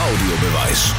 Audiobeweis.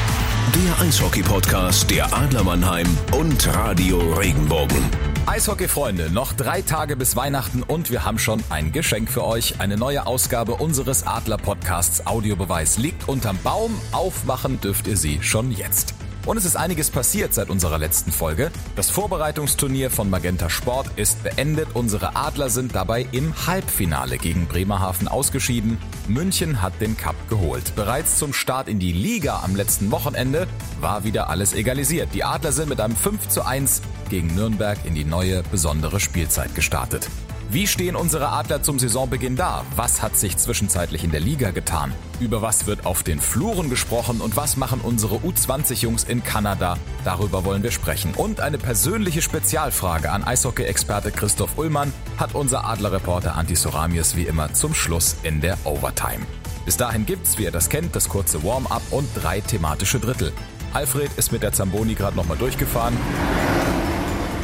Der Eishockey-Podcast der Adler Mannheim und Radio Regenbogen. Eishockey-Freunde, noch drei Tage bis Weihnachten und wir haben schon ein Geschenk für euch. Eine neue Ausgabe unseres Adler-Podcasts Audiobeweis liegt unterm Baum. Aufmachen dürft ihr sie schon jetzt. Und es ist einiges passiert seit unserer letzten Folge. Das Vorbereitungsturnier von Magenta Sport ist beendet. Unsere Adler sind dabei im Halbfinale gegen Bremerhaven ausgeschieden. München hat den Cup geholt. Bereits zum Start in die Liga am letzten Wochenende war wieder alles egalisiert. Die Adler sind mit einem 5 zu 1 gegen Nürnberg in die neue besondere Spielzeit gestartet. Wie stehen unsere Adler zum Saisonbeginn da? Was hat sich zwischenzeitlich in der Liga getan? Über was wird auf den Fluren gesprochen und was machen unsere U20-Jungs in Kanada? Darüber wollen wir sprechen. Und eine persönliche Spezialfrage an Eishockey-Experte Christoph Ullmann hat unser Adlerreporter Anti Soramius wie immer zum Schluss in der Overtime. Bis dahin gibt's, wie ihr das kennt, das kurze Warm-up und drei thematische Drittel. Alfred ist mit der Zamboni gerade nochmal durchgefahren.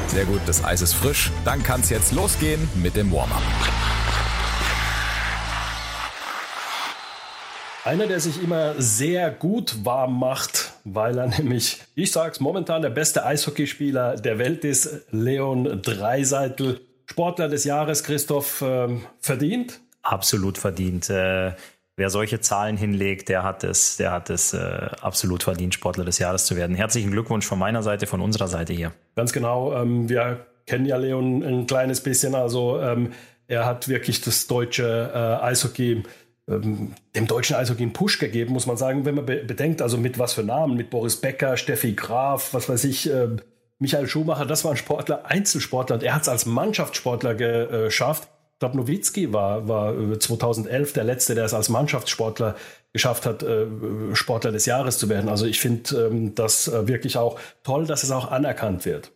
Sehr gut, das Eis ist frisch. Dann kann es jetzt losgehen mit dem Warm-up. Einer, der sich immer sehr gut warm macht, weil er nämlich, ich sag's momentan, der beste Eishockeyspieler der Welt ist, Leon Dreiseitel. Sportler des Jahres, Christoph, äh, verdient? Absolut verdient. Äh, wer solche Zahlen hinlegt, der hat es, der hat es äh, absolut verdient, Sportler des Jahres zu werden. Herzlichen Glückwunsch von meiner Seite, von unserer Seite hier. Ganz genau. Ähm, wir kennen ja Leon ein kleines bisschen. Also ähm, er hat wirklich das deutsche äh, Eishockey ähm, dem deutschen Eishockey einen Push gegeben, muss man sagen, wenn man be bedenkt, also mit was für Namen, mit Boris Becker, Steffi Graf, was weiß ich, äh, Michael Schumacher, das waren Sportler, Einzelsportler und er hat es als Mannschaftssportler geschafft. Ich glaube, Nowitzki war, war 2011 äh, der Letzte, der es als Mannschaftssportler geschafft hat, äh, Sportler des Jahres zu werden. Also ich finde ähm, das äh, wirklich auch toll, dass es auch anerkannt wird.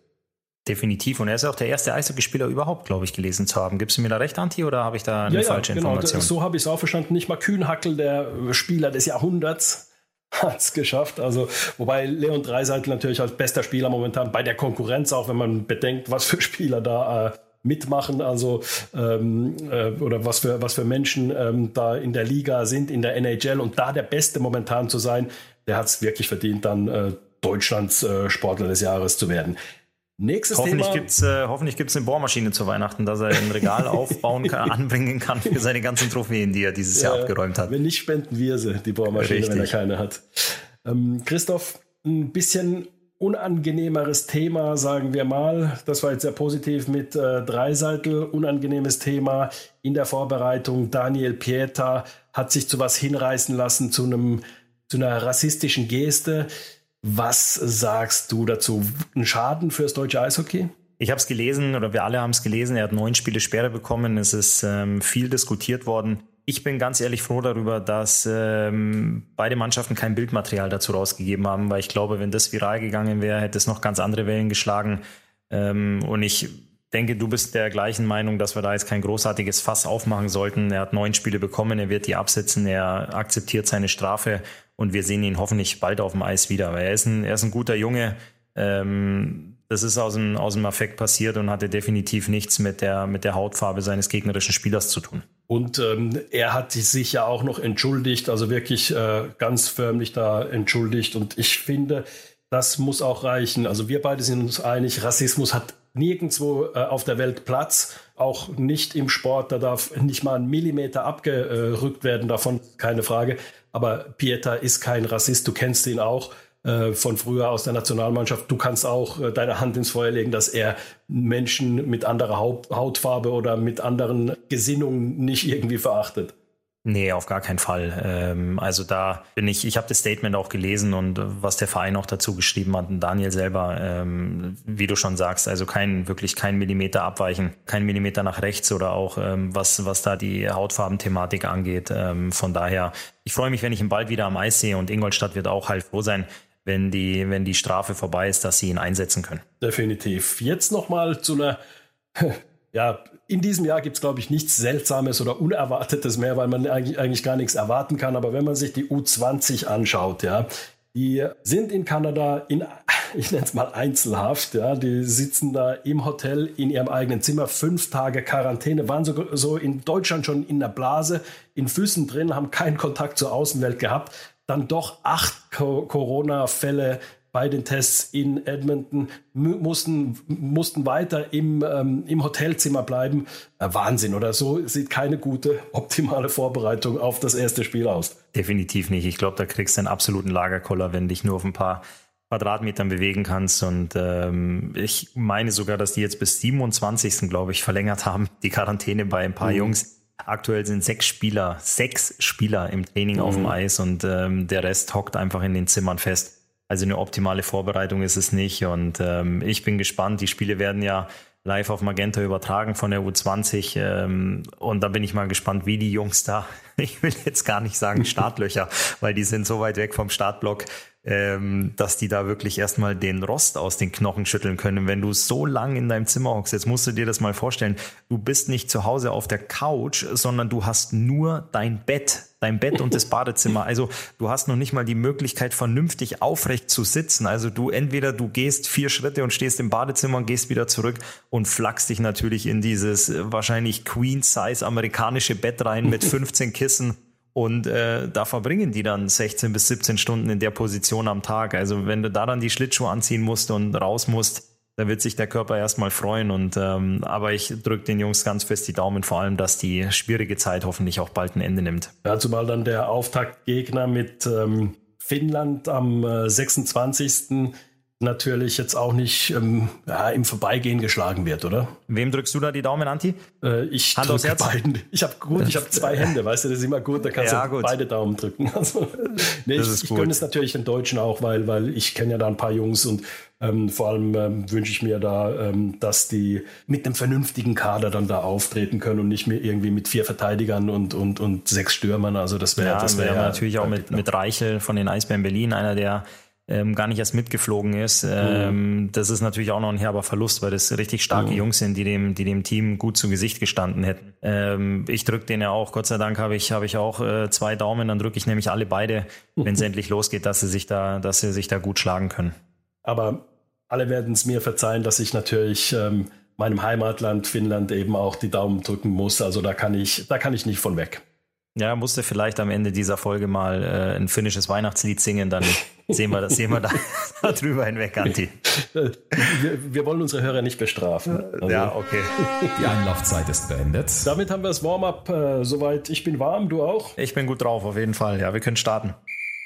Definitiv. Und er ist auch der erste Eishockeyspieler überhaupt, glaube ich, gelesen zu haben. Gibst du mir da recht, Anti, oder habe ich da eine ja, falsche ja, genau. Information? So habe ich es auch verstanden. Nicht mal Kühnhackel, der Spieler des Jahrhunderts, hat es geschafft. Also, wobei Leon Dreiseitel natürlich als bester Spieler momentan bei der Konkurrenz, auch wenn man bedenkt, was für Spieler da äh, mitmachen, also ähm, äh, oder was für, was für Menschen ähm, da in der Liga sind, in der NHL und da der Beste momentan zu sein, der hat es wirklich verdient, dann äh, Deutschlands äh, Sportler des Jahres zu werden. Nächstes hoffentlich Thema. Gibt's, äh, hoffentlich gibt es eine Bohrmaschine zu Weihnachten, dass er ein Regal aufbauen kann, anbringen kann für seine ganzen Trophäen, die er dieses ja, Jahr abgeräumt hat. Wenn nicht, spenden wir sie, die Bohrmaschine, Richtig. wenn er keine hat. Ähm, Christoph, ein bisschen unangenehmeres Thema, sagen wir mal. Das war jetzt sehr positiv mit äh, Dreiseitel. Unangenehmes Thema in der Vorbereitung. Daniel Pieta hat sich zu was hinreißen lassen, zu einem zu einer rassistischen Geste. Was sagst du dazu? Ein Schaden fürs deutsche Eishockey? Ich habe es gelesen oder wir alle haben es gelesen. Er hat neun Spiele Sperre bekommen. Es ist ähm, viel diskutiert worden. Ich bin ganz ehrlich froh darüber, dass ähm, beide Mannschaften kein Bildmaterial dazu rausgegeben haben, weil ich glaube, wenn das viral gegangen wäre, hätte es noch ganz andere Wellen geschlagen. Ähm, und ich denke, du bist der gleichen Meinung, dass wir da jetzt kein großartiges Fass aufmachen sollten. Er hat neun Spiele bekommen, er wird die absetzen, er akzeptiert seine Strafe und wir sehen ihn hoffentlich bald auf dem Eis wieder. Weil er ist ein, er ist ein guter Junge. Ähm, das ist aus dem, aus dem Affekt passiert und hatte definitiv nichts mit der, mit der Hautfarbe seines gegnerischen Spielers zu tun. Und ähm, er hat sich ja auch noch entschuldigt, also wirklich äh, ganz förmlich da entschuldigt. Und ich finde, das muss auch reichen. Also wir beide sind uns einig, Rassismus hat nirgendwo äh, auf der Welt Platz, auch nicht im Sport. Da darf nicht mal ein Millimeter abgerückt werden davon, keine Frage. Aber Pieta ist kein Rassist, du kennst ihn auch. Äh, von früher aus der Nationalmannschaft. Du kannst auch äh, deine Hand ins Feuer legen, dass er Menschen mit anderer Hautfarbe oder mit anderen Gesinnungen nicht irgendwie verachtet. Nee, auf gar keinen Fall. Ähm, also da bin ich, ich habe das Statement auch gelesen und äh, was der Verein auch dazu geschrieben hat, und Daniel selber, ähm, wie du schon sagst, also kein, wirklich kein Millimeter abweichen, kein Millimeter nach rechts oder auch ähm, was, was da die Hautfarbenthematik angeht. von daher, ich freue mich, wenn ich ihn bald wieder am Eis sehe und Ingolstadt wird auch halt froh sein, wenn die, wenn die Strafe vorbei ist, dass sie ihn einsetzen können. Definitiv. Jetzt nochmal zu einer, ja, in diesem Jahr gibt es, glaube ich, nichts Seltsames oder Unerwartetes mehr, weil man eigentlich, eigentlich gar nichts erwarten kann. Aber wenn man sich die U20 anschaut, ja, die sind in Kanada in, ich nenne es mal Einzelhaft, ja, die sitzen da im Hotel in ihrem eigenen Zimmer, fünf Tage Quarantäne, waren so, so in Deutschland schon in der Blase, in Füßen drin, haben keinen Kontakt zur Außenwelt gehabt. Dann doch acht Corona-Fälle bei den Tests in Edmonton, mussten, mussten weiter im, ähm, im Hotelzimmer bleiben. Äh, Wahnsinn, oder so sieht keine gute, optimale Vorbereitung auf das erste Spiel aus. Definitiv nicht. Ich glaube, da kriegst du einen absoluten Lagerkoller, wenn dich nur auf ein paar Quadratmetern bewegen kannst. Und ähm, ich meine sogar, dass die jetzt bis 27. glaube ich verlängert haben, die Quarantäne bei ein paar mhm. Jungs. Aktuell sind sechs Spieler, sechs Spieler im Training mhm. auf dem mhm. Eis und ähm, der Rest hockt einfach in den Zimmern fest. Also eine optimale Vorbereitung ist es nicht. Und ähm, ich bin gespannt. Die Spiele werden ja live auf Magenta übertragen von der U20. Ähm, und da bin ich mal gespannt, wie die Jungs da, ich will jetzt gar nicht sagen Startlöcher, weil die sind so weit weg vom Startblock, ähm, dass die da wirklich erstmal den Rost aus den Knochen schütteln können. Wenn du so lang in deinem Zimmer hockst, jetzt musst du dir das mal vorstellen, du bist nicht zu Hause auf der Couch, sondern du hast nur dein Bett, dein Bett und das Badezimmer. Also du hast noch nicht mal die Möglichkeit, vernünftig aufrecht zu sitzen. Also du entweder du gehst vier Schritte und stehst im Badezimmer und gehst wieder zurück und flachst dich natürlich in dieses äh, wahrscheinlich Queen-Size amerikanische Bett rein mit 15 Kissen und äh, da verbringen die dann 16 bis 17 Stunden in der Position am Tag. Also wenn du da dann die Schlittschuhe anziehen musst und raus musst, da wird sich der Körper erstmal freuen. Und ähm, aber ich drücke den Jungs ganz fest die Daumen, vor allem, dass die schwierige Zeit hoffentlich auch bald ein Ende nimmt. Ja, zumal dann der Auftaktgegner mit ähm, Finnland am äh, 26 natürlich jetzt auch nicht ähm, ja, im Vorbeigehen geschlagen wird, oder? Wem drückst du da die Daumen, Anti? Äh, ich Hand drücke beiden. Ich habe gut, ich habe zwei Hände, weißt du, das ist immer gut, da kannst ja, du gut. beide Daumen drücken. Also, nee, ich, ich gönne es natürlich den Deutschen auch, weil, weil ich kenne ja da ein paar Jungs und ähm, vor allem ähm, wünsche ich mir da, ähm, dass die mit einem vernünftigen Kader dann da auftreten können und nicht mehr irgendwie mit vier Verteidigern und, und, und sechs Stürmern. Also das wäre ja, das wäre wär natürlich auch mit, mit Reichel von den Eisbären Berlin, einer der ähm, gar nicht erst mitgeflogen ist. Ähm, mhm. Das ist natürlich auch noch ein herber Verlust, weil das richtig starke mhm. Jungs sind, die dem, die dem Team gut zu Gesicht gestanden hätten. Ähm, ich drücke den ja auch, Gott sei Dank habe ich, habe ich auch äh, zwei Daumen, dann drücke ich nämlich alle beide, wenn es endlich losgeht, dass sie sich da, dass sie sich da gut schlagen können. Aber alle werden es mir verzeihen, dass ich natürlich ähm, meinem Heimatland Finnland eben auch die Daumen drücken muss. Also da kann ich, da kann ich nicht von weg. Ja, musste vielleicht am Ende dieser Folge mal äh, ein finnisches Weihnachtslied singen, dann sehen wir, das, sehen wir da, da drüber hinweg, Anti. Wir, wir, wollen unsere Hörer nicht bestrafen. Also. Ja, okay. Die Anlaufzeit ist beendet. Damit haben wir das Warm-up äh, soweit. Ich bin warm, du auch? Ich bin gut drauf, auf jeden Fall. Ja, wir können starten.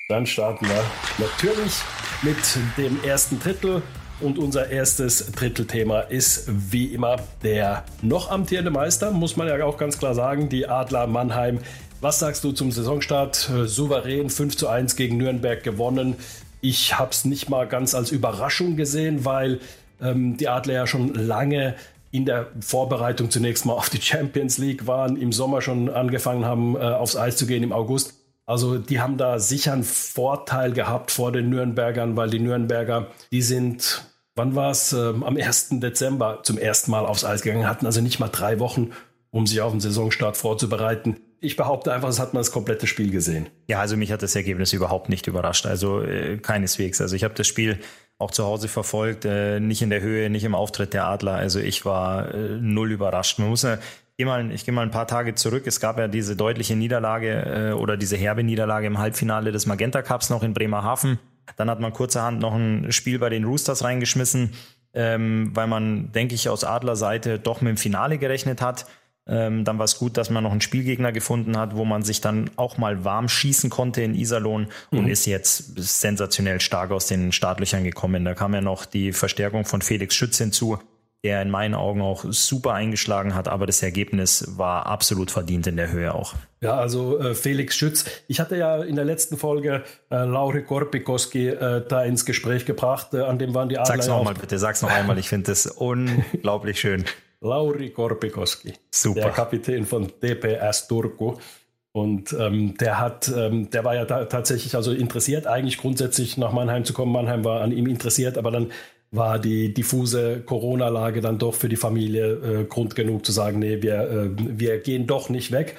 Dann starten wir natürlich mit dem ersten Drittel. Und unser erstes Drittelthema ist wie immer der noch amtierende Meister, muss man ja auch ganz klar sagen, die Adler Mannheim was sagst du zum Saisonstart? Äh, souverän 5 zu 1 gegen Nürnberg gewonnen. Ich habe es nicht mal ganz als Überraschung gesehen, weil ähm, die Adler ja schon lange in der Vorbereitung zunächst mal auf die Champions League waren, im Sommer schon angefangen haben, äh, aufs Eis zu gehen im August. Also die haben da sicher einen Vorteil gehabt vor den Nürnbergern, weil die Nürnberger, die sind, wann war es, ähm, am 1. Dezember zum ersten Mal aufs Eis gegangen, hatten also nicht mal drei Wochen, um sich auf den Saisonstart vorzubereiten ich behaupte einfach, es hat man das komplette Spiel gesehen. Ja, also mich hat das Ergebnis überhaupt nicht überrascht. Also äh, keineswegs. Also ich habe das Spiel auch zu Hause verfolgt, äh, nicht in der Höhe, nicht im Auftritt der Adler. Also ich war äh, null überrascht. Man muss ja, gehe mal, ich geh mal ein paar Tage zurück. Es gab ja diese deutliche Niederlage äh, oder diese herbe Niederlage im Halbfinale des Magenta Cups noch in Bremerhaven. Dann hat man kurzerhand noch ein Spiel bei den Roosters reingeschmissen, ähm, weil man, denke ich, aus Adlerseite doch mit dem Finale gerechnet hat. Ähm, dann war es gut, dass man noch einen Spielgegner gefunden hat, wo man sich dann auch mal warm schießen konnte in Iserlohn mhm. und ist jetzt sensationell stark aus den Startlöchern gekommen. Da kam ja noch die Verstärkung von Felix Schütz hinzu, der in meinen Augen auch super eingeschlagen hat, aber das Ergebnis war absolut verdient in der Höhe auch. Ja, also äh, Felix Schütz. Ich hatte ja in der letzten Folge äh, Lauri Korpikoski äh, da ins Gespräch gebracht, äh, an dem waren die Adler. Sag's nochmal bitte, sag's noch einmal, ich finde das unglaublich schön. Lauri Korpikoski, Super. der Kapitän von DPS Turku. Und ähm, der hat, ähm, der war ja tatsächlich also interessiert, eigentlich grundsätzlich nach Mannheim zu kommen. Mannheim war an ihm interessiert, aber dann war die diffuse Corona-Lage dann doch für die Familie äh, Grund genug zu sagen, nee, wir, äh, wir gehen doch nicht weg.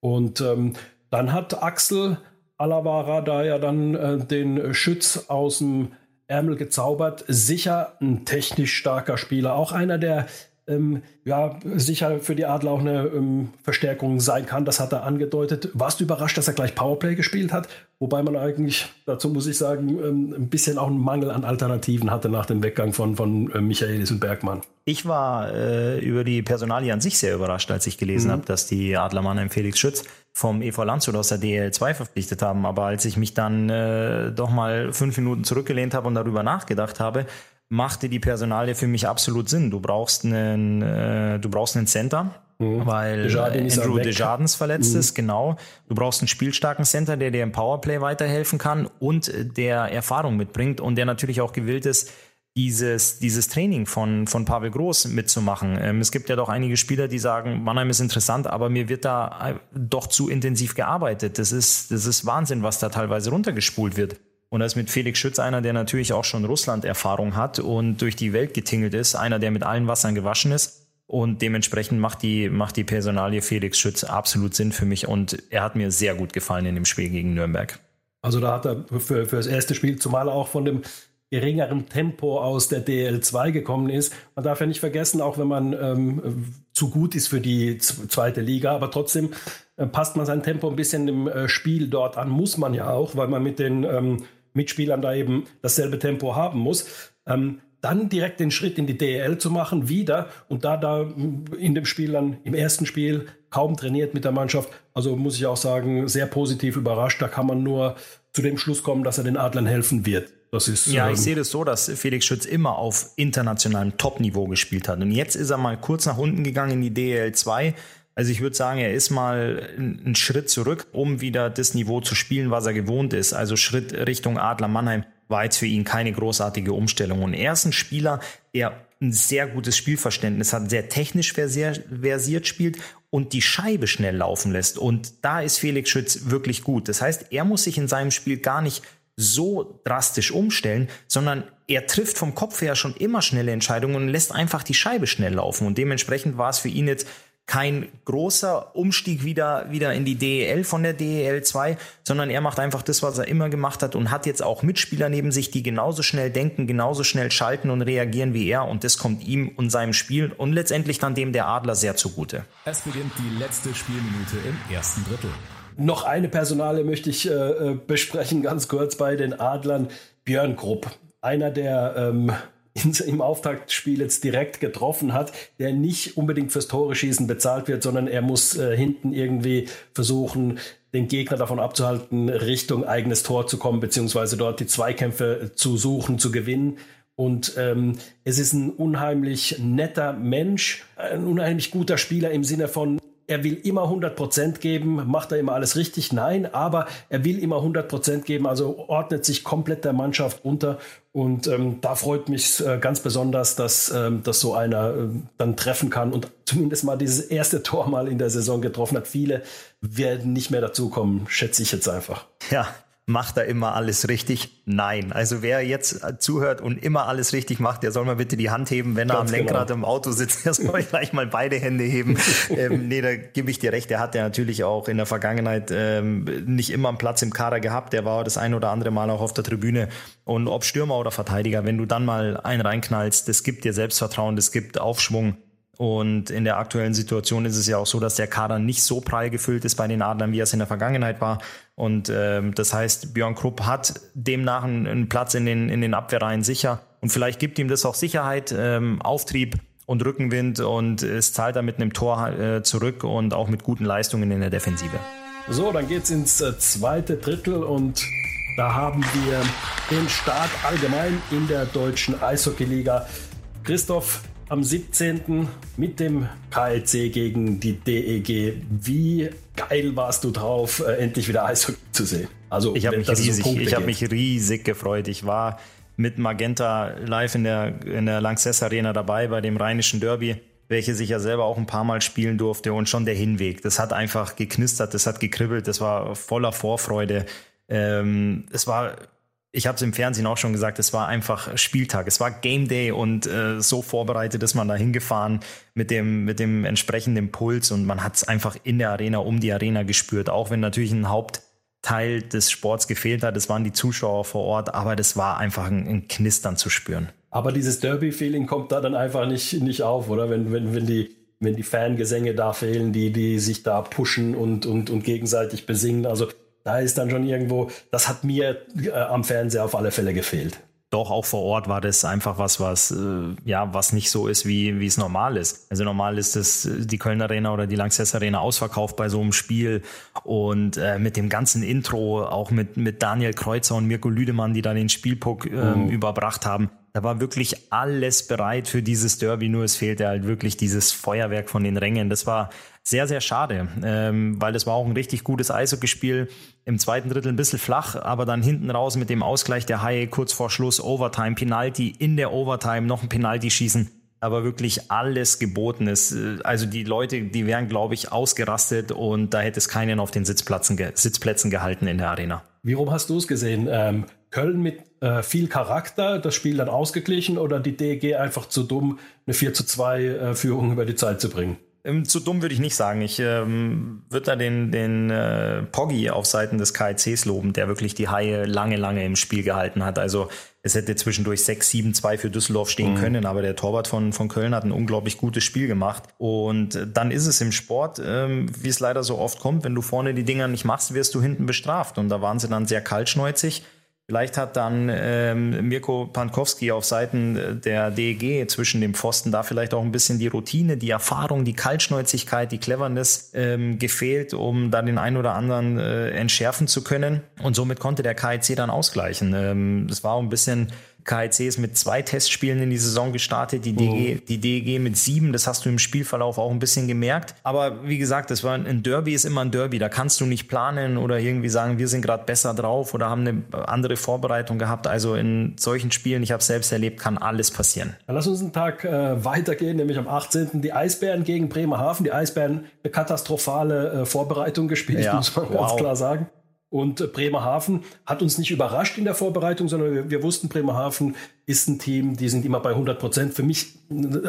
Und ähm, dann hat Axel Alavara da ja dann äh, den Schütz aus dem Ärmel gezaubert. Sicher ein technisch starker Spieler, auch einer, der ähm, ja, sicher für die Adler auch eine ähm, Verstärkung sein kann. Das hat er angedeutet. Warst du überrascht, dass er gleich Powerplay gespielt hat? Wobei man eigentlich, dazu muss ich sagen, ähm, ein bisschen auch einen Mangel an Alternativen hatte nach dem Weggang von, von äh, Michaelis und Bergmann. Ich war äh, über die Personalie an sich sehr überrascht, als ich gelesen mhm. habe, dass die Adler Mannheim Felix Schütz vom EV Landshut aus der DL2 verpflichtet haben. Aber als ich mich dann äh, doch mal fünf Minuten zurückgelehnt habe und darüber nachgedacht habe, machte die Personalie für mich absolut Sinn. Du brauchst einen, äh, du brauchst einen Center, mhm. weil Desjardins Andrew Desjardins verletzt mhm. ist, genau. Du brauchst einen spielstarken Center, der dir im Powerplay weiterhelfen kann und der Erfahrung mitbringt und der natürlich auch gewillt ist, dieses, dieses Training von, von Pavel Groß mitzumachen. Ähm, es gibt ja doch einige Spieler, die sagen, Mannheim ist interessant, aber mir wird da äh, doch zu intensiv gearbeitet. Das ist, das ist Wahnsinn, was da teilweise runtergespult wird. Und da ist mit Felix Schütz einer, der natürlich auch schon Russland-Erfahrung hat und durch die Welt getingelt ist, einer, der mit allen Wassern gewaschen ist. Und dementsprechend macht die, macht die Personalie Felix Schütz absolut Sinn für mich und er hat mir sehr gut gefallen in dem Spiel gegen Nürnberg. Also da hat er für, für das erste Spiel, zumal er auch von dem geringeren Tempo aus der DL2 gekommen ist. Man darf ja nicht vergessen, auch wenn man ähm, zu gut ist für die zweite Liga, aber trotzdem äh, passt man sein Tempo ein bisschen im äh, Spiel dort an, muss man ja auch, weil man mit den ähm, Mitspielern da eben dasselbe Tempo haben muss. Ähm, dann direkt den Schritt in die DEL zu machen, wieder und da da in dem Spiel dann im ersten Spiel kaum trainiert mit der Mannschaft. Also muss ich auch sagen, sehr positiv überrascht. Da kann man nur zu dem Schluss kommen, dass er den Adlern helfen wird. Das ist, ja, ich ähm, sehe das so, dass Felix Schütz immer auf internationalem Top-Niveau gespielt hat. Und jetzt ist er mal kurz nach unten gegangen in die DEL 2 also ich würde sagen, er ist mal einen Schritt zurück, um wieder das Niveau zu spielen, was er gewohnt ist. Also Schritt Richtung Adler Mannheim war jetzt für ihn keine großartige Umstellung. Und er ist ein Spieler, der ein sehr gutes Spielverständnis hat, sehr technisch versiert spielt und die Scheibe schnell laufen lässt. Und da ist Felix Schütz wirklich gut. Das heißt, er muss sich in seinem Spiel gar nicht so drastisch umstellen, sondern er trifft vom Kopf her schon immer schnelle Entscheidungen und lässt einfach die Scheibe schnell laufen. Und dementsprechend war es für ihn jetzt kein großer Umstieg wieder, wieder in die DEL von der DEL 2, sondern er macht einfach das, was er immer gemacht hat und hat jetzt auch Mitspieler neben sich, die genauso schnell denken, genauso schnell schalten und reagieren wie er und das kommt ihm und seinem Spiel und letztendlich dann dem der Adler sehr zugute. Es beginnt die letzte Spielminute im ersten Drittel. Noch eine Personale möchte ich äh, äh besprechen, ganz kurz bei den Adlern. Björn Grupp, einer der ähm, im Auftaktspiel jetzt direkt getroffen hat, der nicht unbedingt fürs Tore schießen bezahlt wird, sondern er muss äh, hinten irgendwie versuchen, den Gegner davon abzuhalten, Richtung eigenes Tor zu kommen, beziehungsweise dort die Zweikämpfe zu suchen, zu gewinnen. Und ähm, es ist ein unheimlich netter Mensch, ein unheimlich guter Spieler im Sinne von, er will immer 100% geben, macht er immer alles richtig? Nein, aber er will immer 100% geben, also ordnet sich komplett der Mannschaft unter. Und ähm, da freut mich äh, ganz besonders, dass, ähm, dass so einer äh, dann treffen kann und zumindest mal dieses erste Tor mal in der Saison getroffen hat. Viele werden nicht mehr dazukommen, schätze ich jetzt einfach. Ja, macht er immer alles richtig? Nein. Also wer jetzt zuhört und immer alles richtig macht, der soll mal bitte die Hand heben, wenn Ganz er am. Lenkrad genau. im Auto sitzt. Der soll gleich mal beide Hände heben. ähm, nee, da gebe ich dir recht. Der hat ja natürlich auch in der Vergangenheit ähm, nicht immer einen Platz im Kader gehabt. Der war das ein oder andere Mal auch auf der Tribüne. Und ob Stürmer oder Verteidiger, wenn du dann mal einen reinknallst, das gibt dir Selbstvertrauen, das gibt Aufschwung. Und in der aktuellen Situation ist es ja auch so, dass der Kader nicht so prall gefüllt ist bei den Adlern, wie es in der Vergangenheit war. Und ähm, das heißt, Björn Krupp hat demnach einen, einen, Platz in den, in den Abwehrreihen sicher. Und vielleicht gibt ihm das auch Sicherheit, ähm, Auftrieb und Rückenwind und es zahlt er mit einem Tor äh, zurück und auch mit guten Leistungen in der Defensive. So, dann geht's ins äh, zweite Drittel und da haben wir den Start allgemein in der deutschen Eishockeyliga. Christoph, am 17. mit dem KLC gegen die DEG. Wie geil warst du drauf, äh, endlich wieder Eishockey zu sehen? Also, ich habe mich, riesig, ich hab mich riesig gefreut. Ich war mit Magenta live in der, in der Lanxess Arena dabei bei dem rheinischen Derby welche sich ja selber auch ein paar Mal spielen durfte und schon der Hinweg. Das hat einfach geknistert, das hat gekribbelt, das war voller Vorfreude. Ähm, es war ich habe es im Fernsehen auch schon gesagt, es war einfach Spieltag, es war Game Day und äh, so vorbereitet ist man da hingefahren mit dem, mit dem entsprechenden Puls und man hat es einfach in der Arena, um die Arena gespürt, auch wenn natürlich ein Hauptteil des Sports gefehlt hat, es waren die Zuschauer vor Ort, aber das war einfach ein, ein Knistern zu spüren. Aber dieses Derby-Feeling kommt da dann einfach nicht, nicht auf, oder? Wenn, wenn, wenn die, wenn die Fangesänge da fehlen, die, die sich da pushen und, und, und gegenseitig besingen. Also da ist dann schon irgendwo, das hat mir äh, am Fernseher auf alle Fälle gefehlt. Doch, auch vor Ort war das einfach was, was, äh, ja, was nicht so ist, wie, wie es normal ist. Also normal ist es die Köln Arena oder die Lanxess Arena ausverkauft bei so einem Spiel und äh, mit dem ganzen Intro, auch mit, mit Daniel Kreuzer und Mirko Lüdemann, die da den Spielpuck äh, mhm. überbracht haben. Da war wirklich alles bereit für dieses Derby, nur es fehlte halt wirklich dieses Feuerwerk von den Rängen. Das war sehr, sehr schade, ähm, weil es war auch ein richtig gutes Eishockeyspiel. Im zweiten Drittel ein bisschen flach, aber dann hinten raus mit dem Ausgleich der Haie kurz vor Schluss Overtime, Penalty in der Overtime, noch ein Penalty schießen aber wirklich alles geboten ist. Also die Leute, die wären, glaube ich, ausgerastet und da hätte es keinen auf den Sitzplätzen, Sitzplätzen gehalten in der Arena. Wie rum hast du es gesehen? Ähm, Köln mit äh, viel Charakter, das Spiel dann ausgeglichen oder die DG einfach zu dumm, eine 4 zu 2 äh, Führung über die Zeit zu bringen? Ähm, zu dumm würde ich nicht sagen. Ich ähm, würde da den, den äh, Poggi auf Seiten des KICs loben, der wirklich die Haie lange, lange im Spiel gehalten hat. Also es hätte zwischendurch 6-7-2 für Düsseldorf stehen mhm. können, aber der Torwart von, von Köln hat ein unglaublich gutes Spiel gemacht. Und dann ist es im Sport, ähm, wie es leider so oft kommt, wenn du vorne die Dinger nicht machst, wirst du hinten bestraft. Und da waren sie dann sehr kaltschneuzig. Vielleicht hat dann ähm, Mirko Pankowski auf Seiten der DEG zwischen dem Pfosten da vielleicht auch ein bisschen die Routine, die Erfahrung, die Kaltschnäuzigkeit, die Cleverness ähm, gefehlt, um da den einen oder anderen äh, entschärfen zu können. Und somit konnte der KIC dann ausgleichen. Ähm, das war auch ein bisschen KIC ist mit zwei Testspielen in die Saison gestartet, die DG, oh. die DEG mit sieben. Das hast du im Spielverlauf auch ein bisschen gemerkt. Aber wie gesagt, das war ein Derby ist immer ein Derby. Da kannst du nicht planen oder irgendwie sagen, wir sind gerade besser drauf oder haben eine andere Vorbereitung gehabt. Also in solchen Spielen, ich habe selbst erlebt, kann alles passieren. Dann lass uns einen Tag äh, weitergehen, nämlich am 18. Die Eisbären gegen Bremerhaven. Die Eisbären eine katastrophale äh, Vorbereitung gespielt, ja. muss man wow. ganz klar sagen. Und Bremerhaven hat uns nicht überrascht in der Vorbereitung, sondern wir, wir, wussten, Bremerhaven ist ein Team, die sind immer bei 100 Prozent. Für mich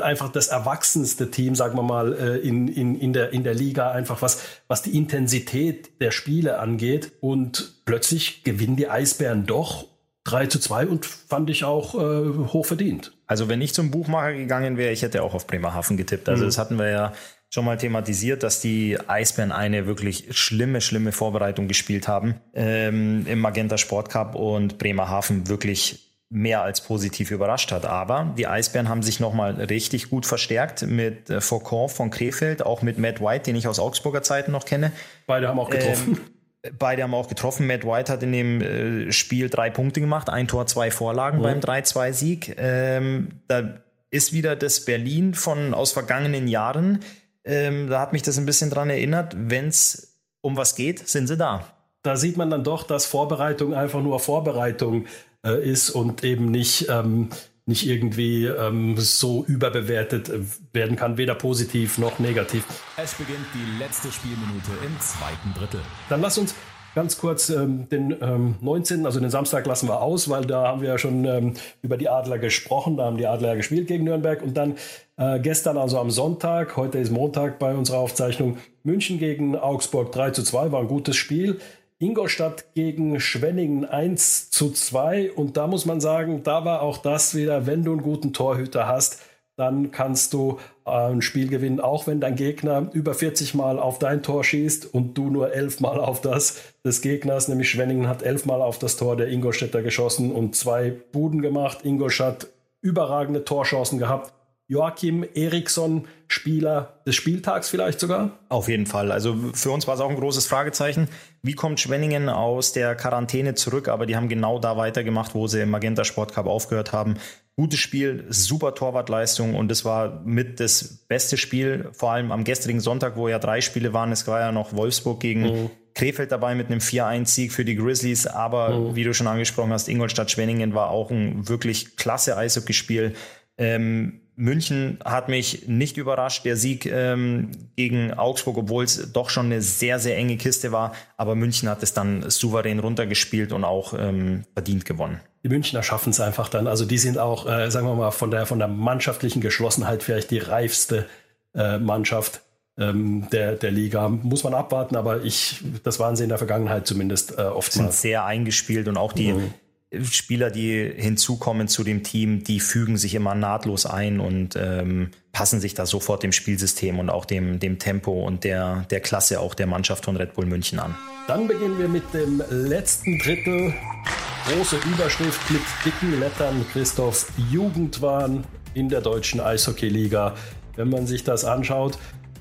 einfach das erwachsenste Team, sagen wir mal, äh, in, in, in, der, in der Liga, einfach was, was die Intensität der Spiele angeht. Und plötzlich gewinnen die Eisbären doch 3 zu 2 und fand ich auch äh, hoch verdient. Also wenn ich zum Buchmacher gegangen wäre, ich hätte auch auf Bremerhaven getippt. Also mhm. das hatten wir ja schon mal thematisiert, dass die Eisbären eine wirklich schlimme, schlimme Vorbereitung gespielt haben ähm, im Magenta Sport Cup und Bremerhaven wirklich mehr als positiv überrascht hat. Aber die Eisbären haben sich nochmal richtig gut verstärkt mit äh, Faucon von Krefeld, auch mit Matt White, den ich aus Augsburger Zeiten noch kenne. Beide haben auch getroffen. Ähm, beide haben auch getroffen. Matt White hat in dem äh, Spiel drei Punkte gemacht, ein Tor, zwei Vorlagen mhm. beim 3-2-Sieg. Ähm, da ist wieder das Berlin von aus vergangenen Jahren ähm, da hat mich das ein bisschen dran erinnert, wenn es um was geht, sind sie da. Da sieht man dann doch, dass Vorbereitung einfach nur Vorbereitung äh, ist und eben nicht, ähm, nicht irgendwie ähm, so überbewertet äh, werden kann, weder positiv noch negativ. Es beginnt die letzte Spielminute im zweiten Drittel. Dann lass uns Ganz kurz, ähm, den ähm, 19., also den Samstag lassen wir aus, weil da haben wir ja schon ähm, über die Adler gesprochen. Da haben die Adler ja gespielt gegen Nürnberg. Und dann äh, gestern, also am Sonntag, heute ist Montag bei unserer Aufzeichnung, München gegen Augsburg 3 zu 2, war ein gutes Spiel. Ingolstadt gegen Schwenningen 1 zu 2. Und da muss man sagen, da war auch das wieder, wenn du einen guten Torhüter hast, dann kannst du ein Spiel gewinnen, auch wenn dein Gegner über 40 Mal auf dein Tor schießt und du nur 11 Mal auf das des Gegners, nämlich Schwenningen hat 11 Mal auf das Tor der Ingolstädter geschossen und zwei Buden gemacht. Ingolstadt überragende Torchancen gehabt. Joachim Eriksson, Spieler des Spieltags vielleicht sogar? Auf jeden Fall. Also für uns war es auch ein großes Fragezeichen. Wie kommt Schwenningen aus der Quarantäne zurück? Aber die haben genau da weitergemacht, wo sie im Magenta Sport Cup aufgehört haben. Gutes Spiel, super Torwartleistung und es war mit das beste Spiel, vor allem am gestrigen Sonntag, wo ja drei Spiele waren. Es war ja noch Wolfsburg gegen mhm. Krefeld dabei mit einem 4-1-Sieg für die Grizzlies, aber mhm. wie du schon angesprochen hast, Ingolstadt-Schwenningen war auch ein wirklich klasse Eishockeyspiel. Ähm, München hat mich nicht überrascht, der Sieg ähm, gegen Augsburg, obwohl es doch schon eine sehr, sehr enge Kiste war. Aber München hat es dann souverän runtergespielt und auch ähm, verdient gewonnen. Die Münchner schaffen es einfach dann. Also die sind auch, äh, sagen wir mal, von der, von der mannschaftlichen Geschlossenheit vielleicht die reifste äh, Mannschaft ähm, der, der Liga. Muss man abwarten, aber ich, das waren sie in der Vergangenheit zumindest äh, oftmals. Sind sehr eingespielt und auch die, mhm Spieler, die hinzukommen zu dem Team, die fügen sich immer nahtlos ein und ähm, passen sich da sofort dem Spielsystem und auch dem, dem Tempo und der, der Klasse auch der Mannschaft von Red Bull München an. Dann beginnen wir mit dem letzten Drittel. Große Überschrift mit dicken Lettern. Christoph Jugendwahn in der deutschen Eishockeyliga. Wenn man sich das anschaut,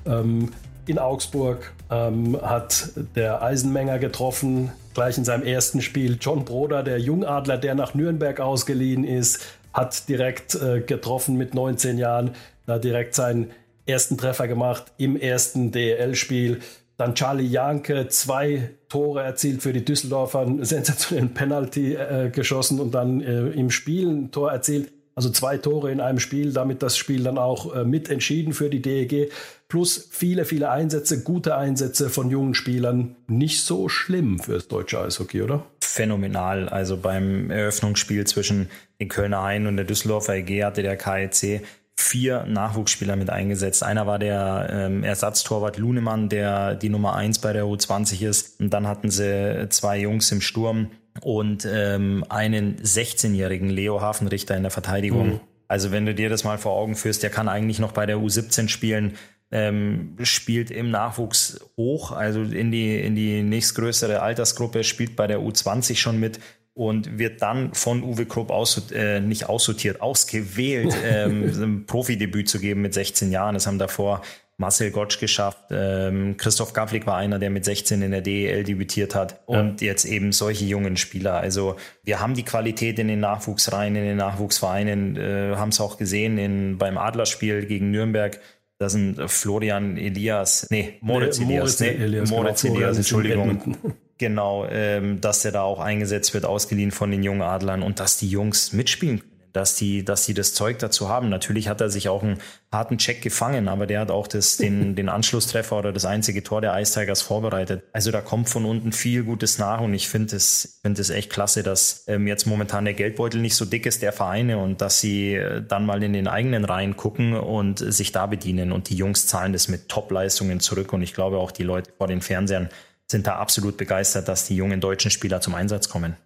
ähm, in Augsburg ähm, hat der Eisenmenger getroffen, gleich in seinem ersten Spiel. John Broder, der Jungadler, der nach Nürnberg ausgeliehen ist, hat direkt äh, getroffen mit 19 Jahren, da direkt seinen ersten Treffer gemacht im ersten DEL-Spiel. Dann Charlie Janke, zwei Tore erzielt für die Düsseldorfer, einen sensationellen Penalty äh, geschossen und dann äh, im Spiel ein Tor erzielt. Also zwei Tore in einem Spiel, damit das Spiel dann auch äh, mitentschieden für die DEG. Plus viele, viele Einsätze, gute Einsätze von jungen Spielern. Nicht so schlimm fürs deutsche Eishockey, oder? Phänomenal. Also beim Eröffnungsspiel zwischen den Kölner Hain und der Düsseldorfer EG hatte der KEC vier Nachwuchsspieler mit eingesetzt. Einer war der ähm, Ersatztorwart Lunemann, der die Nummer eins bei der U20 ist. Und dann hatten sie zwei Jungs im Sturm und ähm, einen 16-jährigen Leo Hafenrichter in der Verteidigung. Mhm. Also wenn du dir das mal vor Augen führst, der kann eigentlich noch bei der U17 spielen, ähm, spielt im Nachwuchs hoch, also in die, in die nächstgrößere Altersgruppe, spielt bei der U20 schon mit und wird dann von Uwe Krupp aus, äh, nicht aussortiert, ausgewählt, ähm, ein Profidebüt zu geben mit 16 Jahren. Das haben davor Marcel Gottsch geschafft. Ähm, Christoph Gavlik war einer, der mit 16 in der DEL debütiert hat. Und ja. jetzt eben solche jungen Spieler. Also wir haben die Qualität in den Nachwuchsreihen, in den Nachwuchsvereinen, äh, haben es auch gesehen in, beim Adlerspiel gegen Nürnberg. Da sind Florian Elias, nee, Moritz nee, Elias, Moritz, nee, Elias, Moritz genau, Elias, Entschuldigung. Genau, ähm, dass der da auch eingesetzt wird, ausgeliehen von den jungen Adlern und dass die Jungs mitspielen dass die, dass die das Zeug dazu haben. Natürlich hat er sich auch einen harten Check gefangen, aber der hat auch das, den, den Anschlusstreffer oder das einzige Tor der Ice Tigers vorbereitet. Also da kommt von unten viel Gutes nach und ich finde es, finde es echt klasse, dass ähm, jetzt momentan der Geldbeutel nicht so dick ist der Vereine und dass sie äh, dann mal in den eigenen Reihen gucken und sich da bedienen und die Jungs zahlen das mit Top-Leistungen zurück und ich glaube auch die Leute vor den Fernsehern sind da absolut begeistert, dass die jungen deutschen Spieler zum Einsatz kommen.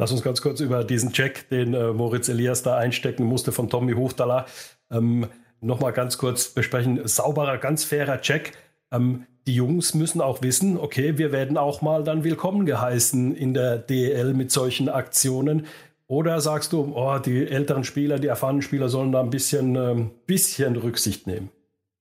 Lass uns ganz kurz über diesen Check, den äh, Moritz Elias da einstecken musste von Tommy Hochtaler, ähm, nochmal ganz kurz besprechen. Sauberer, ganz fairer Check. Ähm, die Jungs müssen auch wissen, okay, wir werden auch mal dann willkommen geheißen in der DEL mit solchen Aktionen. Oder sagst du, oh, die älteren Spieler, die erfahrenen Spieler sollen da ein bisschen, ähm, bisschen Rücksicht nehmen?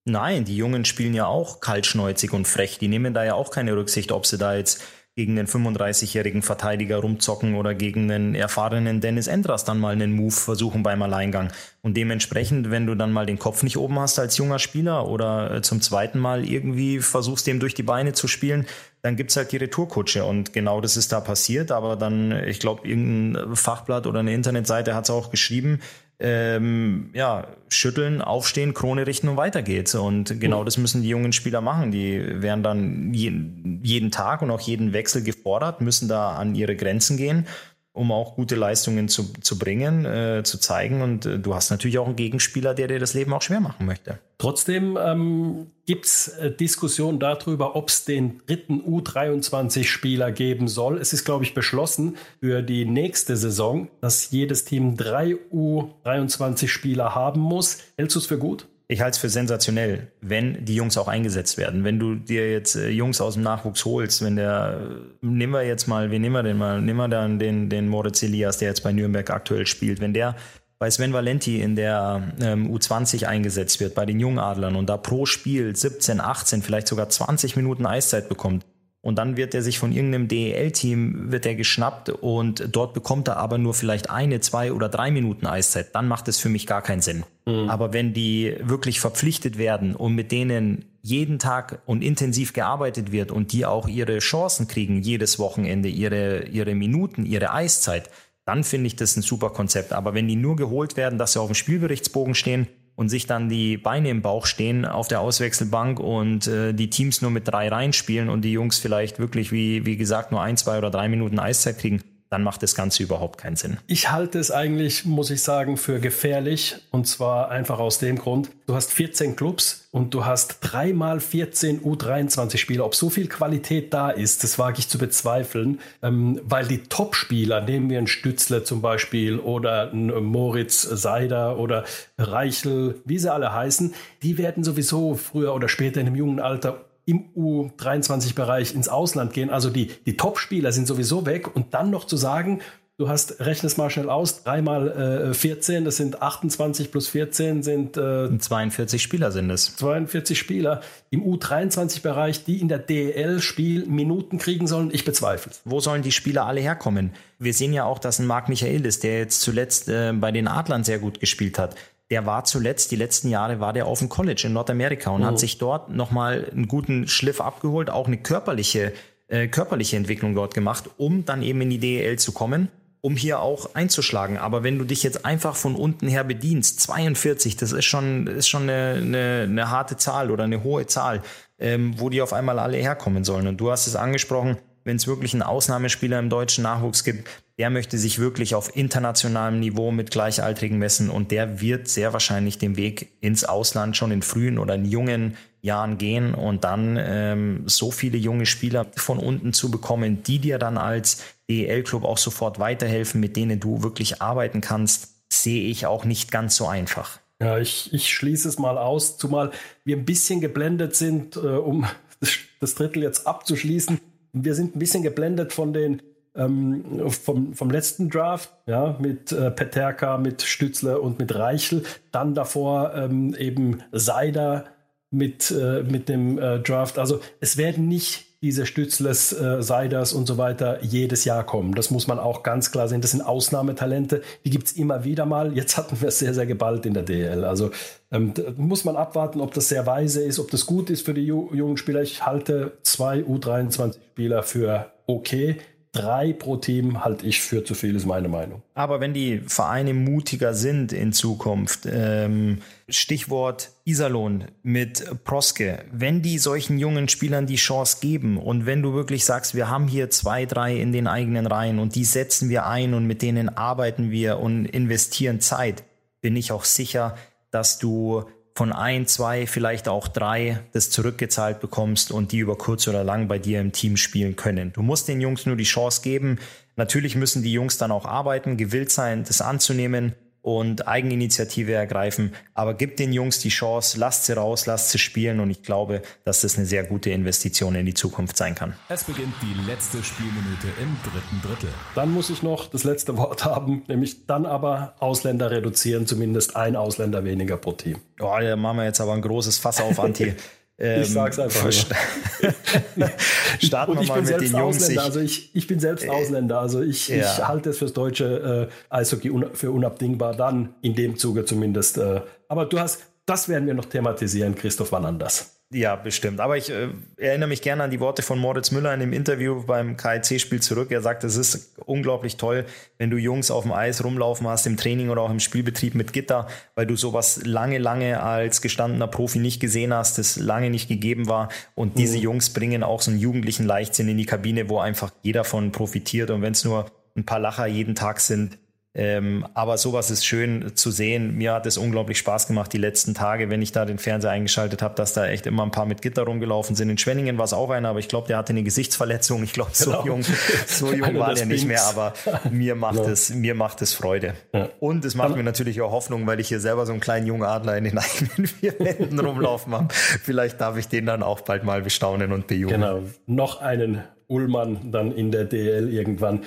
Nein, die Jungen spielen ja auch kaltschneuzig und frech. Die nehmen da ja auch keine Rücksicht, ob sie da jetzt gegen einen 35-jährigen Verteidiger rumzocken oder gegen einen erfahrenen Dennis Endras dann mal einen Move versuchen beim Alleingang. Und dementsprechend, wenn du dann mal den Kopf nicht oben hast als junger Spieler oder äh, zum zweiten Mal irgendwie versuchst, dem durch die Beine zu spielen, dann gibt's halt die Retourkutsche. Und genau das ist da passiert. Aber dann, ich glaube, irgendein Fachblatt oder eine Internetseite hat's auch geschrieben, ähm, ja, schütteln, aufstehen, Krone richten und weiter geht's. Und genau das müssen die jungen Spieler machen. Die werden dann jeden, jeden Tag und auch jeden Wechsel gefordert, müssen da an ihre Grenzen gehen um auch gute Leistungen zu, zu bringen, äh, zu zeigen. Und äh, du hast natürlich auch einen Gegenspieler, der dir das Leben auch schwer machen möchte. Trotzdem ähm, gibt es äh, Diskussionen darüber, ob es den dritten U23-Spieler geben soll. Es ist, glaube ich, beschlossen für die nächste Saison, dass jedes Team drei U23-Spieler haben muss. Hältst du es für gut? Ich halte es für sensationell, wenn die Jungs auch eingesetzt werden. Wenn du dir jetzt äh, Jungs aus dem Nachwuchs holst, wenn der, äh, nehmen wir jetzt mal, wen nehmen wir denn mal? Nehmen wir dann den, den Moritz Elias, der jetzt bei Nürnberg aktuell spielt. Wenn der bei Sven Valenti in der ähm, U20 eingesetzt wird, bei den Jungadlern und da pro Spiel 17, 18, vielleicht sogar 20 Minuten Eiszeit bekommt, und dann wird er sich von irgendeinem DEL-Team wird er geschnappt und dort bekommt er aber nur vielleicht eine, zwei oder drei Minuten Eiszeit. Dann macht es für mich gar keinen Sinn. Mhm. Aber wenn die wirklich verpflichtet werden und mit denen jeden Tag und intensiv gearbeitet wird und die auch ihre Chancen kriegen, jedes Wochenende, ihre, ihre Minuten, ihre Eiszeit, dann finde ich das ein super Konzept. Aber wenn die nur geholt werden, dass sie auf dem Spielberichtsbogen stehen, und sich dann die Beine im Bauch stehen auf der Auswechselbank und äh, die Teams nur mit drei reinspielen und die Jungs vielleicht wirklich, wie, wie gesagt, nur ein, zwei oder drei Minuten Eiszeit kriegen, dann macht das Ganze überhaupt keinen Sinn. Ich halte es eigentlich, muss ich sagen, für gefährlich. Und zwar einfach aus dem Grund, du hast 14 Clubs und du hast dreimal 14 U23-Spieler. Ob so viel Qualität da ist, das wage ich zu bezweifeln, ähm, weil die Top-Spieler, nehmen wir einen Stützle zum Beispiel oder einen Moritz Seider oder Reichel, wie sie alle heißen, die werden sowieso früher oder später in einem jungen Alter im U23-Bereich ins Ausland gehen. Also die, die Top-Spieler sind sowieso weg und dann noch zu sagen, Du hast, rechne es mal schnell aus, dreimal äh, 14, das sind 28 plus 14 sind äh, 42 Spieler sind es. 42 Spieler im U23-Bereich, die in der DEL Spiel Minuten kriegen sollen. Ich bezweifle es. Wo sollen die Spieler alle herkommen? Wir sehen ja auch, dass ein Marc Michaelis, der jetzt zuletzt äh, bei den Adlern sehr gut gespielt hat, der war zuletzt, die letzten Jahre war der auf dem College in Nordamerika und oh. hat sich dort nochmal einen guten Schliff abgeholt, auch eine körperliche, äh, körperliche Entwicklung dort gemacht, um dann eben in die DEL zu kommen, um hier auch einzuschlagen. Aber wenn du dich jetzt einfach von unten her bedienst, 42, das ist schon, ist schon eine, eine, eine harte Zahl oder eine hohe Zahl, ähm, wo die auf einmal alle herkommen sollen. Und du hast es angesprochen, wenn es wirklich einen Ausnahmespieler im deutschen Nachwuchs gibt, der möchte sich wirklich auf internationalem Niveau mit Gleichaltrigen messen und der wird sehr wahrscheinlich den Weg ins Ausland schon in frühen oder in jungen Jahren gehen und dann ähm, so viele junge Spieler von unten zu bekommen, die dir dann als DEL-Club auch sofort weiterhelfen, mit denen du wirklich arbeiten kannst, sehe ich auch nicht ganz so einfach. Ja, ich, ich schließe es mal aus, zumal wir ein bisschen geblendet sind, äh, um das Drittel jetzt abzuschließen. Wir sind ein bisschen geblendet von den ähm, vom, vom letzten Draft, ja, mit äh, Peterka, mit Stützler und mit Reichel. Dann davor ähm, eben Seider mit, äh, mit dem äh, Draft. Also es werden nicht diese Stützles, äh, Seiders und so weiter jedes Jahr kommen. Das muss man auch ganz klar sehen. Das sind Ausnahmetalente, die gibt es immer wieder mal. Jetzt hatten wir es sehr, sehr geballt in der DL. Also ähm, muss man abwarten, ob das sehr weise ist, ob das gut ist für die ju jungen Spieler. Ich halte zwei U23-Spieler für okay drei pro Team halte ich für zu viel, ist meine Meinung. Aber wenn die Vereine mutiger sind in Zukunft, ähm, Stichwort Iserlohn mit Proske, wenn die solchen jungen Spielern die Chance geben und wenn du wirklich sagst, wir haben hier zwei, drei in den eigenen Reihen und die setzen wir ein und mit denen arbeiten wir und investieren Zeit, bin ich auch sicher, dass du von ein, zwei, vielleicht auch drei das zurückgezahlt bekommst und die über kurz oder lang bei dir im Team spielen können. Du musst den Jungs nur die Chance geben. Natürlich müssen die Jungs dann auch arbeiten, gewillt sein, das anzunehmen und Eigeninitiative ergreifen. Aber gib den Jungs die Chance, lasst sie raus, lasst sie spielen und ich glaube, dass das eine sehr gute Investition in die Zukunft sein kann. Es beginnt die letzte Spielminute im dritten Drittel. Dann muss ich noch das letzte Wort haben, nämlich dann aber Ausländer reduzieren, zumindest ein Ausländer weniger pro Team. Oh, da machen wir jetzt aber ein großes Fass auf, Anti. Ähm, ich sag's einfach. Starten wir mal mit den Jungs. Ausländer, also ich, ich bin selbst äh, Ausländer, also ich, ja. ich halte es fürs deutsche äh, Eishockey un, für unabdingbar, dann in dem Zuge zumindest. Äh, aber du hast, das werden wir noch thematisieren, Christoph, wann anders. Ja, bestimmt. Aber ich äh, erinnere mich gerne an die Worte von Moritz Müller in dem Interview beim KIC-Spiel zurück. Er sagt, es ist unglaublich toll, wenn du Jungs auf dem Eis rumlaufen hast, im Training oder auch im Spielbetrieb mit Gitter, weil du sowas lange, lange als gestandener Profi nicht gesehen hast, das lange nicht gegeben war. Und diese mhm. Jungs bringen auch so einen jugendlichen Leichtsinn in die Kabine, wo einfach jeder von profitiert. Und wenn es nur ein paar Lacher jeden Tag sind, ähm, aber sowas ist schön zu sehen. Mir hat es unglaublich Spaß gemacht die letzten Tage, wenn ich da den Fernseher eingeschaltet habe, dass da echt immer ein paar mit Gitter rumgelaufen sind. In Schwenningen war es auch einer, aber ich glaube, der hatte eine Gesichtsverletzung. Ich glaube, so genau. jung, so jung war der nicht mehr, aber mir macht ja. es, mir macht es Freude. Ja. Und es macht mir natürlich auch Hoffnung, weil ich hier selber so einen kleinen jungen Adler in den eigenen vier Wänden rumlaufen habe. Vielleicht darf ich den dann auch bald mal bestaunen und bejubeln. Genau. Noch einen Ullmann dann in der DL irgendwann.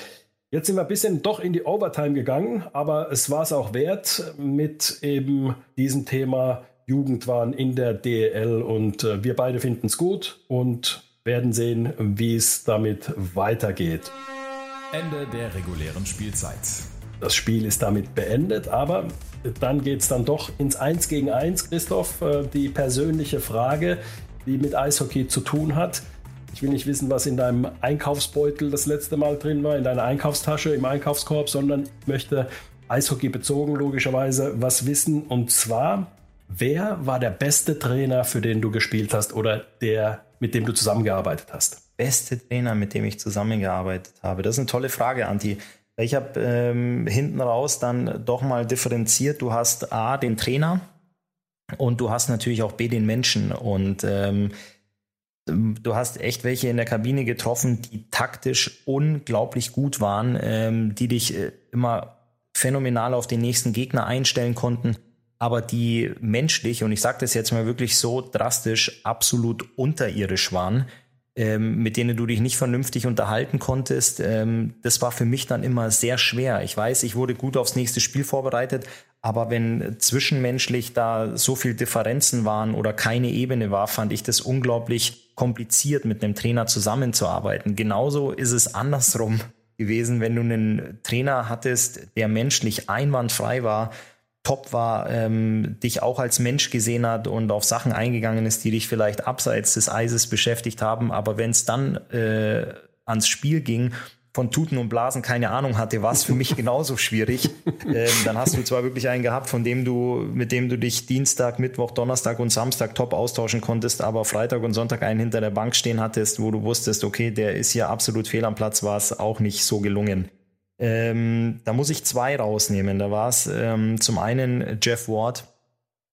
Jetzt sind wir ein bisschen doch in die Overtime gegangen, aber es war es auch wert mit eben diesem Thema Jugendwahn in der DEL und äh, wir beide finden es gut und werden sehen, wie es damit weitergeht. Ende der regulären Spielzeit. Das Spiel ist damit beendet, aber dann geht es dann doch ins 1 gegen 1, Christoph. Äh, die persönliche Frage, die mit Eishockey zu tun hat. Ich will nicht wissen, was in deinem Einkaufsbeutel das letzte Mal drin war, in deiner Einkaufstasche, im Einkaufskorb, sondern ich möchte Eishockey bezogen logischerweise was wissen. Und zwar, wer war der beste Trainer, für den du gespielt hast oder der, mit dem du zusammengearbeitet hast? beste Trainer, mit dem ich zusammengearbeitet habe? Das ist eine tolle Frage, Anti. Ich habe ähm, hinten raus dann doch mal differenziert. Du hast A, den Trainer und du hast natürlich auch B, den Menschen. Und ähm, du hast echt welche in der Kabine getroffen, die taktisch unglaublich gut waren, ähm, die dich äh, immer phänomenal auf den nächsten Gegner einstellen konnten, aber die menschlich, und ich sage das jetzt mal wirklich so drastisch, absolut unterirdisch waren ähm, mit denen du dich nicht vernünftig unterhalten konntest. Ähm, das war für mich dann immer sehr schwer. Ich weiß, ich wurde gut aufs nächste Spiel vorbereitet, aber wenn zwischenmenschlich da so viel Differenzen waren oder keine Ebene war, fand ich das unglaublich kompliziert, mit einem Trainer zusammenzuarbeiten. Genauso ist es andersrum gewesen, wenn du einen Trainer hattest, der menschlich einwandfrei war, top war, ähm, dich auch als Mensch gesehen hat und auf Sachen eingegangen ist, die dich vielleicht abseits des Eises beschäftigt haben. Aber wenn es dann äh, ans Spiel ging, von Tuten und Blasen keine Ahnung hatte, war es für mich genauso schwierig. Ähm, dann hast du zwar wirklich einen gehabt, von dem du, mit dem du dich Dienstag, Mittwoch, Donnerstag und Samstag top austauschen konntest, aber Freitag und Sonntag einen hinter der Bank stehen hattest, wo du wusstest, okay, der ist ja absolut fehl am Platz, war es auch nicht so gelungen. Ähm, da muss ich zwei rausnehmen. Da war es ähm, zum einen Jeff Ward,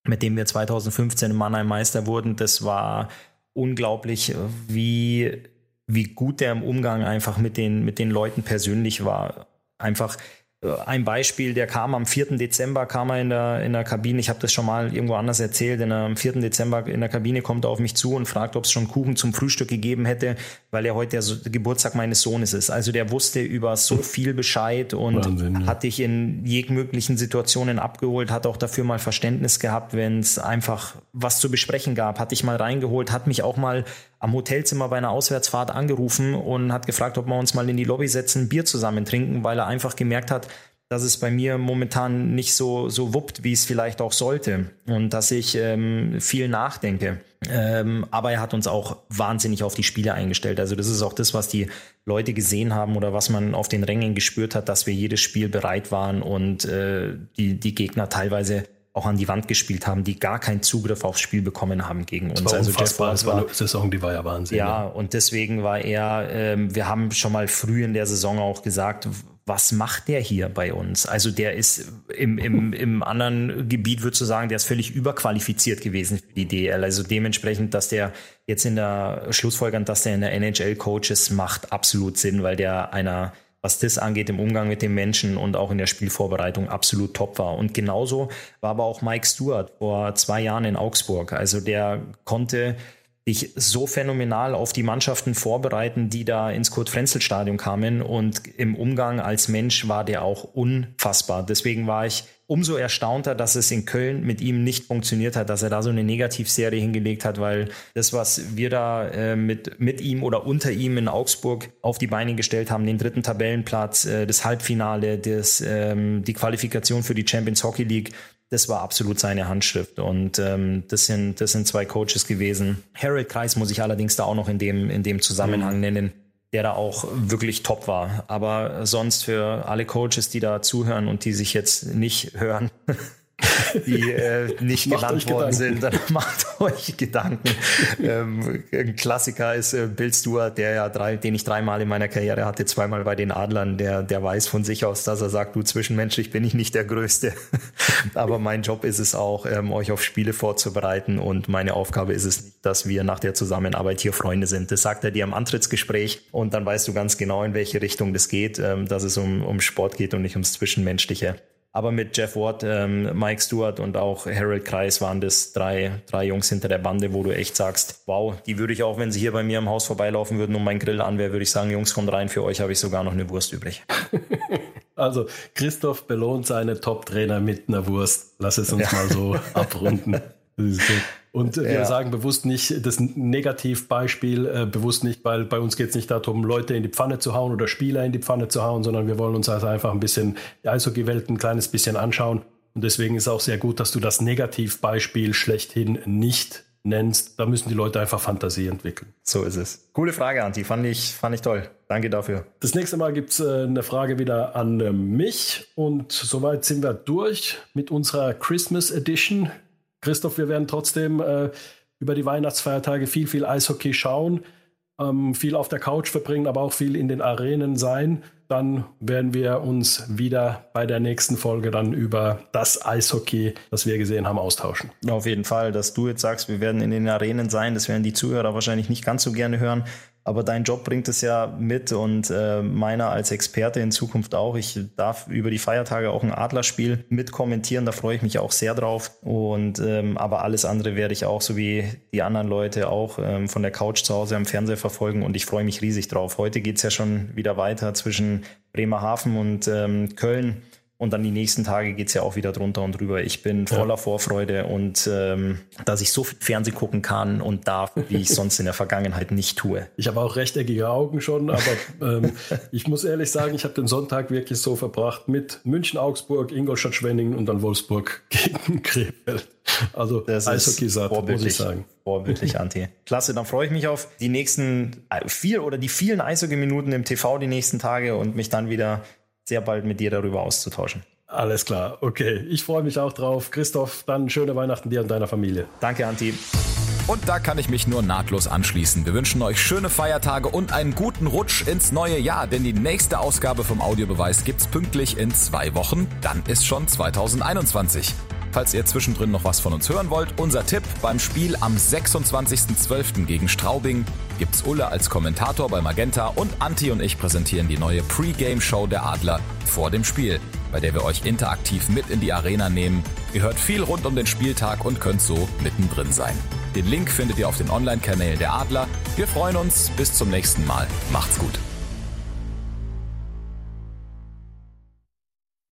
mit dem wir 2015 im Mannheim Meister wurden. Das war unglaublich, wie, wie gut der im Umgang einfach mit den, mit den Leuten persönlich war. Einfach äh, ein Beispiel, der kam am 4. Dezember, kam er in der, in der Kabine, ich habe das schon mal irgendwo anders erzählt, der, am 4. Dezember in der Kabine kommt er auf mich zu und fragt, ob es schon Kuchen zum Frühstück gegeben hätte, weil er heute der Geburtstag meines Sohnes ist. Also der wusste über so viel Bescheid und Wahnsinn, ja. hat dich in jeglichen Situationen abgeholt, hat auch dafür mal Verständnis gehabt, wenn es einfach was zu besprechen gab, hat dich mal reingeholt, hat mich auch mal am Hotelzimmer bei einer Auswärtsfahrt angerufen und hat gefragt, ob wir uns mal in die Lobby setzen, Bier zusammen trinken, weil er einfach gemerkt hat, dass es bei mir momentan nicht so, so wuppt, wie es vielleicht auch sollte und dass ich ähm, viel nachdenke. Ähm, aber er hat uns auch wahnsinnig auf die Spiele eingestellt. Also das ist auch das, was die Leute gesehen haben oder was man auf den Rängen gespürt hat, dass wir jedes Spiel bereit waren und äh, die, die Gegner teilweise auch an die Wand gespielt haben, die gar keinen Zugriff aufs Spiel bekommen haben gegen uns. also Jeff war, war eine Saison, die war ja Wahnsinn. Ja, ja. und deswegen war er, ähm, wir haben schon mal früh in der Saison auch gesagt, was macht der hier bei uns? Also der ist im, im, im anderen Gebiet, würdest du sagen, der ist völlig überqualifiziert gewesen für die DL. Also dementsprechend, dass der jetzt in der Schlussfolgerung, dass der in der NHL Coaches macht absolut Sinn, weil der einer was das angeht, im Umgang mit den Menschen und auch in der Spielvorbereitung absolut top war. Und genauso war aber auch Mike Stewart vor zwei Jahren in Augsburg. Also der konnte dich so phänomenal auf die Mannschaften vorbereiten, die da ins Kurt-Frenzel-Stadion kamen. Und im Umgang als Mensch war der auch unfassbar. Deswegen war ich umso erstaunter, dass es in Köln mit ihm nicht funktioniert hat, dass er da so eine Negativserie hingelegt hat, weil das, was wir da äh, mit, mit ihm oder unter ihm in Augsburg auf die Beine gestellt haben, den dritten Tabellenplatz, äh, das Halbfinale, das, ähm, die Qualifikation für die Champions Hockey League, das war absolut seine Handschrift. Und ähm, das, sind, das sind zwei Coaches gewesen. Harold Kreis muss ich allerdings da auch noch in dem, in dem Zusammenhang mhm. nennen, der da auch wirklich top war. Aber sonst für alle Coaches, die da zuhören und die sich jetzt nicht hören, die äh, nicht genannt worden sind, dann macht euch Gedanken. Ähm, ein Klassiker ist äh, Bill Stewart, der ja drei, den ich dreimal in meiner Karriere hatte, zweimal bei den Adlern, der, der weiß von sich aus, dass er sagt, du zwischenmenschlich bin ich nicht der Größte. Aber mein Job ist es auch, ähm, euch auf Spiele vorzubereiten und meine Aufgabe ist es nicht, dass wir nach der Zusammenarbeit hier Freunde sind. Das sagt er dir im Antrittsgespräch und dann weißt du ganz genau, in welche Richtung das geht, ähm, dass es um, um Sport geht und nicht ums Zwischenmenschliche. Aber mit Jeff Watt, ähm, Mike Stewart und auch Harold Kreis waren das drei, drei Jungs hinter der Bande, wo du echt sagst, wow, die würde ich auch, wenn sie hier bei mir im Haus vorbeilaufen würden und mein Grill an wäre, würde ich sagen, Jungs, kommt rein, für euch habe ich sogar noch eine Wurst übrig. Also Christoph belohnt seine Top-Trainer mit einer Wurst. Lass es uns ja. mal so abrunden. Und wir ja. sagen bewusst nicht das Negativbeispiel, äh, bewusst nicht, weil bei uns geht es nicht darum, Leute in die Pfanne zu hauen oder Spieler in die Pfanne zu hauen, sondern wir wollen uns also einfach ein bisschen die Eishockey-Welt ein kleines bisschen anschauen. Und deswegen ist auch sehr gut, dass du das Negativbeispiel schlechthin nicht nennst. Da müssen die Leute einfach Fantasie entwickeln. So ist es. Coole Frage, Anti. Fand ich, fand ich toll. Danke dafür. Das nächste Mal gibt es äh, eine Frage wieder an äh, mich. Und soweit sind wir durch mit unserer Christmas Edition. Christoph, wir werden trotzdem äh, über die Weihnachtsfeiertage viel, viel Eishockey schauen. ähm, viel auf der Couch verbringen, aber auch viel in den Arenen sein. Dann werden wir uns wieder bei der nächsten Folge dann über das Eishockey, das wir gesehen haben, austauschen. Auf jeden Fall, dass du jetzt sagst, wir werden in den Arenen sein, das werden die Zuhörer wahrscheinlich nicht ganz so gerne hören. Aber dein Job bringt es ja mit und äh, meiner als Experte in Zukunft auch. Ich darf über die Feiertage auch ein Adlerspiel mit kommentieren, da freue ich mich auch sehr drauf. Und ähm, aber alles andere werde ich auch, so wie die anderen Leute, auch ähm, von der Couch zu Hause am Fernseher verfolgen und ich freue mich riesig drauf. Heute geht es ja schon wieder weiter zwischen Bremerhaven und ähm, Köln. Und dann die nächsten Tage geht's ja auch wieder drunter und drüber. Ich bin voller ja. Vorfreude und ähm, dass ich so viel Fernsehen gucken kann und darf, wie ich sonst in der Vergangenheit nicht tue. Ich habe auch rechteckige Augen schon, aber ähm, ich muss ehrlich sagen, ich habe den Sonntag wirklich so verbracht mit München, Augsburg, Ingolstadt, Schwenningen und dann Wolfsburg gegen Krefeld. Also das Eishockey satt, muss ich sagen. Vorbildlich, Anti. Klasse, dann freue ich mich auf die nächsten äh, vier oder die vielen Eishockey-Minuten im TV die nächsten Tage und mich dann wieder sehr bald mit dir darüber auszutauschen. Alles klar, okay. Ich freue mich auch drauf. Christoph, dann schöne Weihnachten dir und deiner Familie. Danke, Anti. Und da kann ich mich nur nahtlos anschließen. Wir wünschen euch schöne Feiertage und einen guten Rutsch ins neue Jahr, denn die nächste Ausgabe vom Audiobeweis gibt's pünktlich in zwei Wochen. Dann ist schon 2021. Falls ihr zwischendrin noch was von uns hören wollt, unser Tipp beim Spiel am 26.12. gegen Straubing gibt's Ulle als Kommentator bei Magenta und Anti und ich präsentieren die neue Pre-Game-Show der Adler vor dem Spiel, bei der wir euch interaktiv mit in die Arena nehmen. Ihr hört viel rund um den Spieltag und könnt so mittendrin sein. Den Link findet ihr auf den Online-Kanälen der Adler. Wir freuen uns. Bis zum nächsten Mal. Macht's gut.